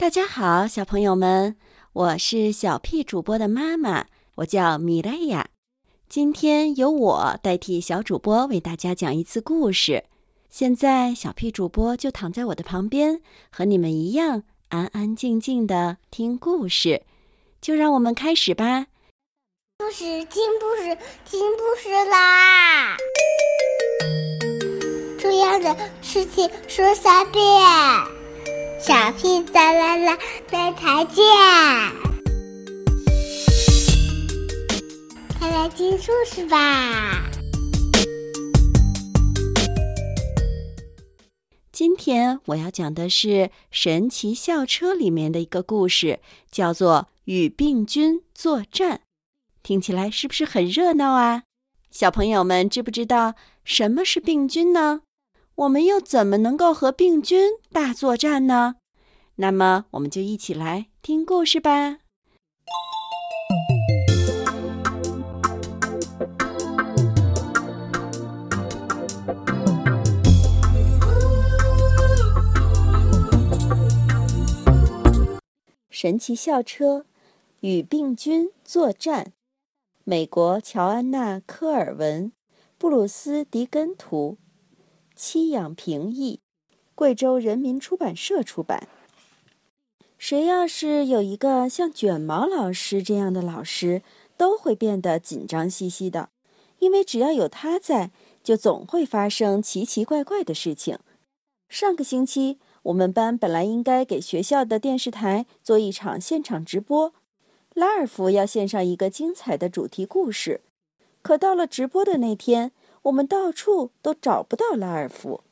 大家好，小朋友们，我是小屁主播的妈妈，我叫米莱亚。今天由我代替小主播为大家讲一次故事。现在，小屁主播就躺在我的旁边，和你们一样安安静静的听故事。就让我们开始吧。故事听故事听故事啦！重要的事情说三遍。小屁哒啦啦，明天见！快来听故事吧。今天我要讲的是《神奇校车》里面的一个故事，叫做《与病菌作战》。听起来是不是很热闹啊？小朋友们知不知道什么是病菌呢？我们又怎么能够和病菌大作战呢？那么，我们就一起来听故事吧。神奇校车与病菌作战，美国乔安娜·科尔文、布鲁斯·迪根图。戚养平易，贵州人民出版社出版。谁要是有一个像卷毛老师这样的老师，都会变得紧张兮兮的，因为只要有他在，就总会发生奇奇怪怪的事情。上个星期，我们班本来应该给学校的电视台做一场现场直播，拉尔夫要献上一个精彩的主题故事，可到了直播的那天。我们到处都找不到拉尔夫，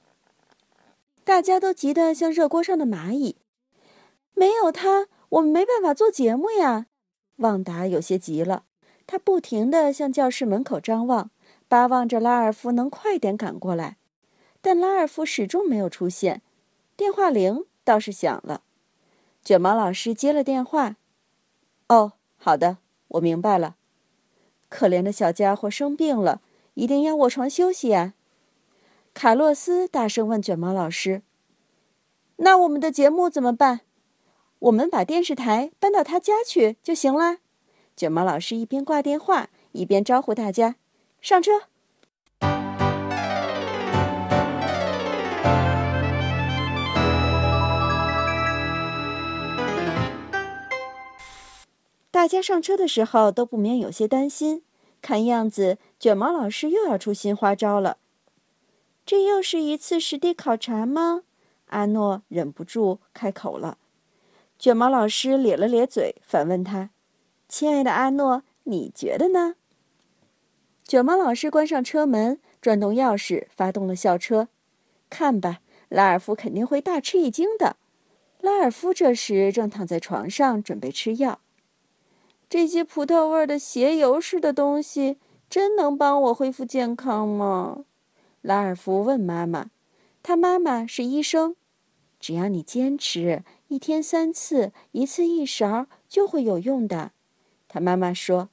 大家都急得像热锅上的蚂蚁。没有他，我们没办法做节目呀。旺达有些急了，他不停地向教室门口张望，巴望着拉尔夫能快点赶过来。但拉尔夫始终没有出现。电话铃倒是响了，卷毛老师接了电话。哦，好的，我明白了。可怜的小家伙生病了。一定要卧床休息呀！卡洛斯大声问卷毛老师：“那我们的节目怎么办？我们把电视台搬到他家去就行啦。”卷毛老师一边挂电话，一边招呼大家：“上车！”大家上车的时候都不免有些担心。看样子，卷毛老师又要出新花招了。这又是一次实地考察吗？阿诺忍不住开口了。卷毛老师咧了咧嘴，反问他：“亲爱的阿诺，你觉得呢？”卷毛老师关上车门，转动钥匙，发动了校车。看吧，拉尔夫肯定会大吃一惊的。拉尔夫这时正躺在床上，准备吃药。这些葡萄味的鞋油似的东西真能帮我恢复健康吗？拉尔夫问妈妈。他妈妈是医生。只要你坚持，一天三次，一次一勺，就会有用的。他妈妈说：“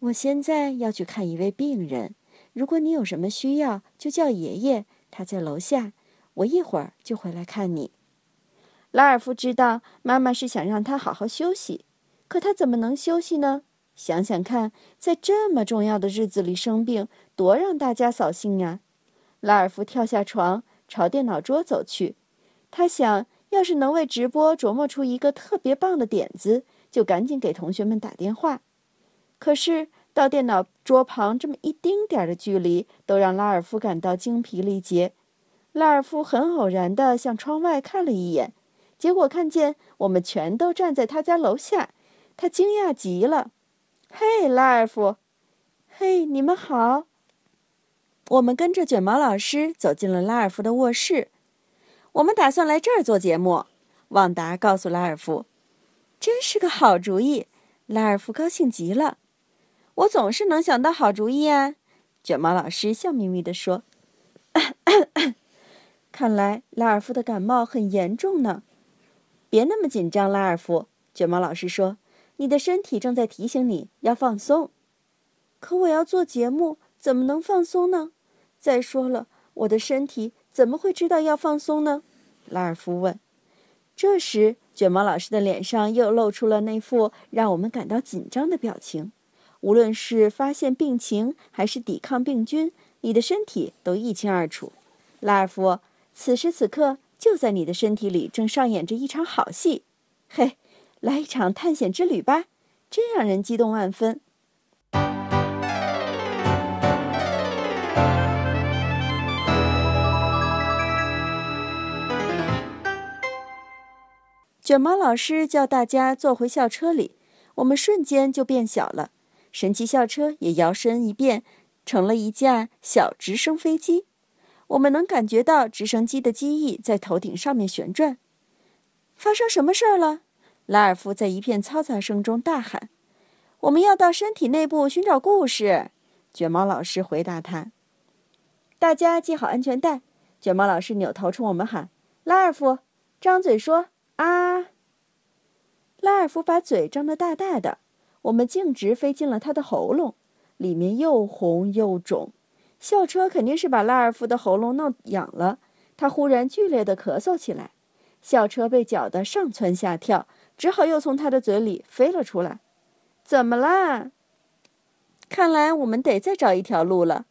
我现在要去看一位病人。如果你有什么需要，就叫爷爷，他在楼下。我一会儿就回来看你。”拉尔夫知道妈妈是想让他好好休息。可他怎么能休息呢？想想看，在这么重要的日子里生病，多让大家扫兴呀！拉尔夫跳下床，朝电脑桌走去。他想，要是能为直播琢磨出一个特别棒的点子，就赶紧给同学们打电话。可是，到电脑桌旁这么一丁点儿的距离，都让拉尔夫感到精疲力竭。拉尔夫很偶然地向窗外看了一眼，结果看见我们全都站在他家楼下。他惊讶极了，“嘿，拉尔夫，嘿，你们好。”我们跟着卷毛老师走进了拉尔夫的卧室。我们打算来这儿做节目，旺达告诉拉尔夫：“真是个好主意。”拉尔夫高兴极了。“我总是能想到好主意啊！”卷毛老师笑眯眯地说。“看来拉尔夫的感冒很严重呢。”别那么紧张，拉尔夫。卷毛老师说。你的身体正在提醒你要放松，可我要做节目，怎么能放松呢？再说了，我的身体怎么会知道要放松呢？拉尔夫问。这时，卷毛老师的脸上又露出了那副让我们感到紧张的表情。无论是发现病情还是抵抗病菌，你的身体都一清二楚。拉尔夫，此时此刻就在你的身体里正上演着一场好戏。嘿，来一场探险之旅吧，真让人激动万分。卷毛老师叫大家坐回校车里，我们瞬间就变小了。神奇校车也摇身一变，成了一架小直升飞机。我们能感觉到直升机的机翼在头顶上面旋转。发生什么事儿了？拉尔夫在一片嘈杂声中大喊：“我们要到身体内部寻找故事。”卷毛老师回答他：“大家系好安全带。”卷毛老师扭头冲我们喊：“拉尔夫，张嘴说。”啊！拉尔夫把嘴张得大大的，我们径直飞进了他的喉咙，里面又红又肿。校车肯定是把拉尔夫的喉咙弄痒了，他忽然剧烈的咳嗽起来。校车被搅得上蹿下跳，只好又从他的嘴里飞了出来。怎么啦？看来我们得再找一条路了。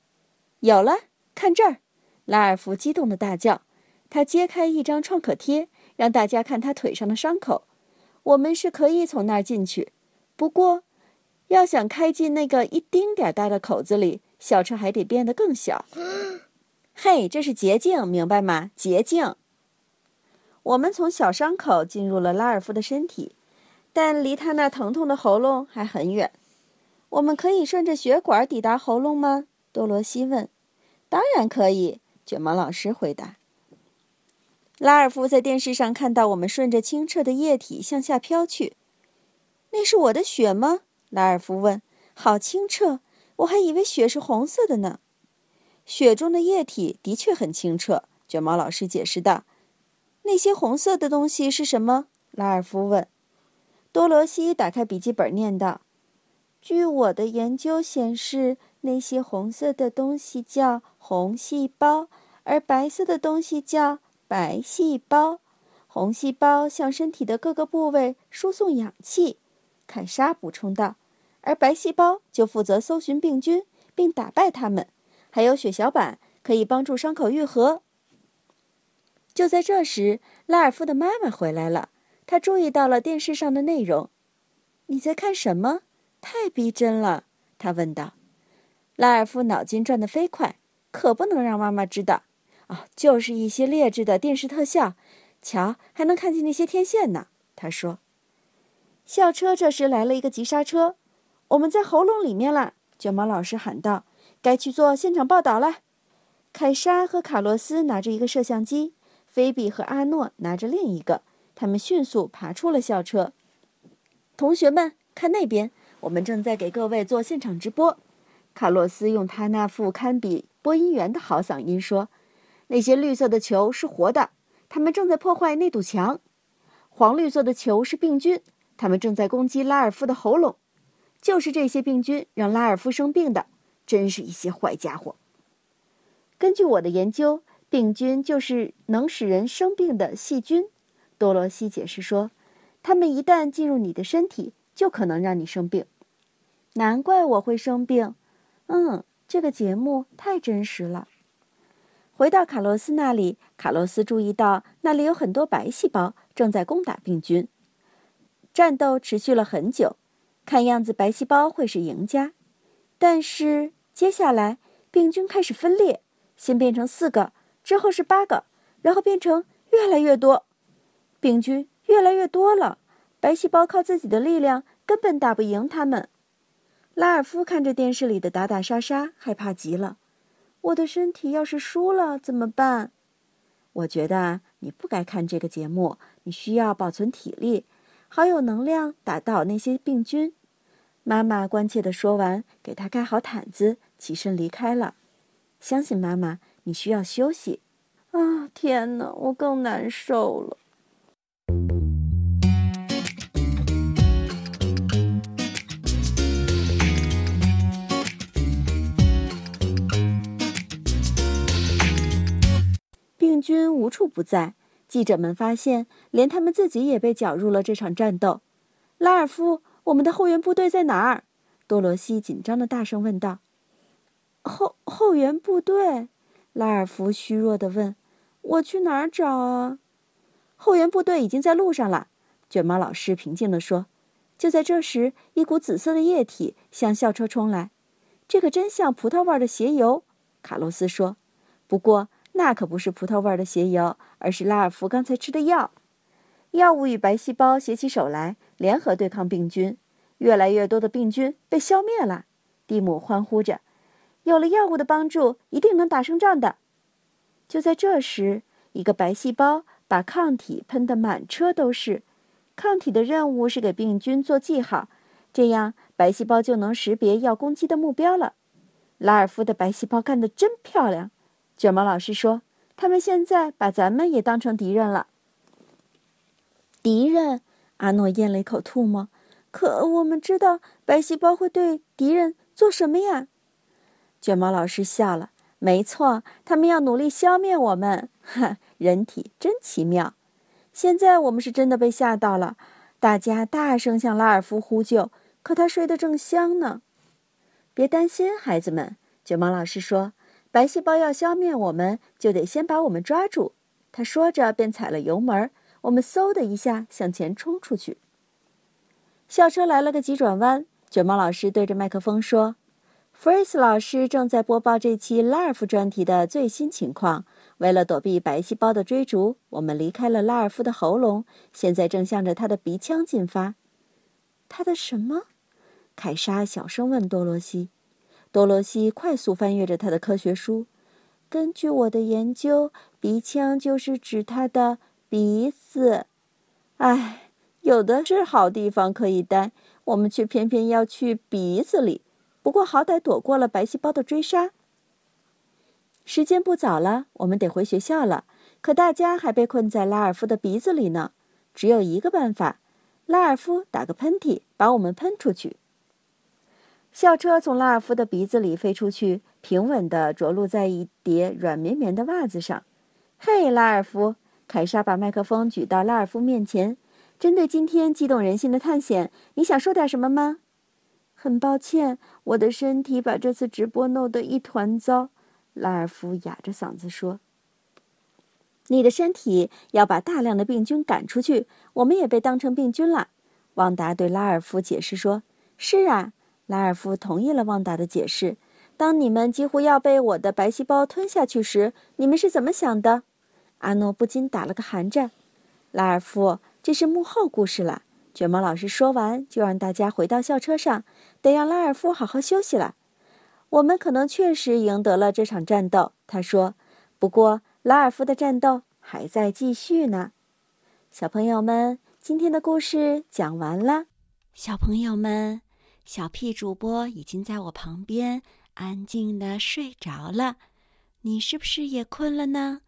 有了，看这儿！拉尔夫激动的大叫，他揭开一张创可贴。让大家看他腿上的伤口，我们是可以从那儿进去。不过，要想开进那个一丁点儿大的口子里，小车还得变得更小。嘿，这是捷径，明白吗？捷径。我们从小伤口进入了拉尔夫的身体，但离他那疼痛的喉咙还很远。我们可以顺着血管抵达喉咙吗？多罗西问。当然可以，卷毛老师回答。拉尔夫在电视上看到我们顺着清澈的液体向下飘去，那是我的血吗？拉尔夫问。好清澈，我还以为血是红色的呢。血中的液体的确很清澈，卷毛老师解释道。那些红色的东西是什么？拉尔夫问。多罗西打开笔记本念道：“据我的研究显示，那些红色的东西叫红细胞，而白色的东西叫……”白细胞，红细胞向身体的各个部位输送氧气，凯莎补充道，而白细胞就负责搜寻病菌并打败它们，还有血小板可以帮助伤口愈合。就在这时，拉尔夫的妈妈回来了，她注意到了电视上的内容。你在看什么？太逼真了，她问道。拉尔夫脑筋转得飞快，可不能让妈妈知道。啊，就是一些劣质的电视特效，瞧，还能看见那些天线呢。他说：“校车这时来了一个急刹车，我们在喉咙里面了。”卷毛老师喊道：“该去做现场报道了。”凯莎和卡洛斯拿着一个摄像机，菲比和阿诺拿着另一个，他们迅速爬出了校车。同学们，看那边，我们正在给各位做现场直播。卡洛斯用他那副堪比播音员的好嗓音说。那些绿色的球是活的，他们正在破坏那堵墙；黄绿色的球是病菌，他们正在攻击拉尔夫的喉咙。就是这些病菌让拉尔夫生病的，真是一些坏家伙。根据我的研究，病菌就是能使人生病的细菌。多罗西解释说，它们一旦进入你的身体，就可能让你生病。难怪我会生病。嗯，这个节目太真实了。回到卡洛斯那里，卡洛斯注意到那里有很多白细胞正在攻打病菌。战斗持续了很久，看样子白细胞会是赢家。但是接下来病菌开始分裂，先变成四个，之后是八个，然后变成越来越多。病菌越来越多了，白细胞靠自己的力量根本打不赢他们。拉尔夫看着电视里的打打杀杀，害怕极了。我的身体要是输了怎么办？我觉得你不该看这个节目。你需要保存体力，好有能量打倒那些病菌。妈妈关切地说完，给他盖好毯子，起身离开了。相信妈妈，你需要休息。啊，天哪，我更难受了。病菌无处不在，记者们发现，连他们自己也被搅入了这场战斗。拉尔夫，我们的后援部队在哪儿？多罗西紧张的大声问道。后后援部队，拉尔夫虚弱的问：“我去哪儿找啊？”后援部队已经在路上了，卷毛老师平静地说。就在这时，一股紫色的液体向校车冲来，这可真像葡萄味的鞋油，卡洛斯说。不过那可不是葡萄味的鞋油，而是拉尔夫刚才吃的药。药物与白细胞携起手来，联合对抗病菌。越来越多的病菌被消灭了。蒂姆欢呼着：“有了药物的帮助，一定能打胜仗的。”就在这时，一个白细胞把抗体喷得满车都是。抗体的任务是给病菌做记号，这样白细胞就能识别要攻击的目标了。拉尔夫的白细胞干得真漂亮，卷毛老师说：“他们现在把咱们也当成敌人了。”敌人？阿诺咽了一口唾沫。可我们知道白细胞会对敌人做什么呀？卷毛老师笑了。没错，他们要努力消灭我们。哈，人体真奇妙。现在我们是真的被吓到了，大家大声向拉尔夫呼救，可他睡得正香呢。别担心，孩子们，卷毛老师说：“白细胞要消灭我们，就得先把我们抓住。”他说着便踩了油门，我们嗖的一下向前冲出去。校车来了个急转弯，卷毛老师对着麦克风说：“弗瑞斯老师正在播报这期拉尔夫专题的最新情况。”为了躲避白细胞的追逐，我们离开了拉尔夫的喉咙，现在正向着他的鼻腔进发。他的什么？凯莎小声问多罗西。多罗西快速翻阅着他的科学书。根据我的研究，鼻腔就是指他的鼻子。唉，有的是好地方可以待，我们却偏偏要去鼻子里。不过好歹躲过了白细胞的追杀。时间不早了，我们得回学校了。可大家还被困在拉尔夫的鼻子里呢。只有一个办法：拉尔夫打个喷嚏，把我们喷出去。校车从拉尔夫的鼻子里飞出去，平稳地着陆在一叠软绵绵的袜子上。嘿，拉尔夫！凯莎把麦克风举到拉尔夫面前。针对今天激动人心的探险，你想说点什么吗？很抱歉，我的身体把这次直播弄得一团糟。拉尔夫哑着嗓子说：“你的身体要把大量的病菌赶出去，我们也被当成病菌了。”旺达对拉尔夫解释说：“是啊。”拉尔夫同意了旺达的解释。当你们几乎要被我的白细胞吞下去时，你们是怎么想的？阿诺不禁打了个寒战。拉尔夫，这是幕后故事了。卷毛老师说完，就让大家回到校车上，得让拉尔夫好好休息了。我们可能确实赢得了这场战斗，他说。不过，拉尔夫的战斗还在继续呢。小朋友们，今天的故事讲完了。小朋友们，小屁主播已经在我旁边安静的睡着了。你是不是也困了呢？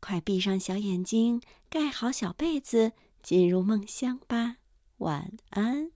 快闭上小眼睛，盖好小被子，进入梦乡吧。晚安。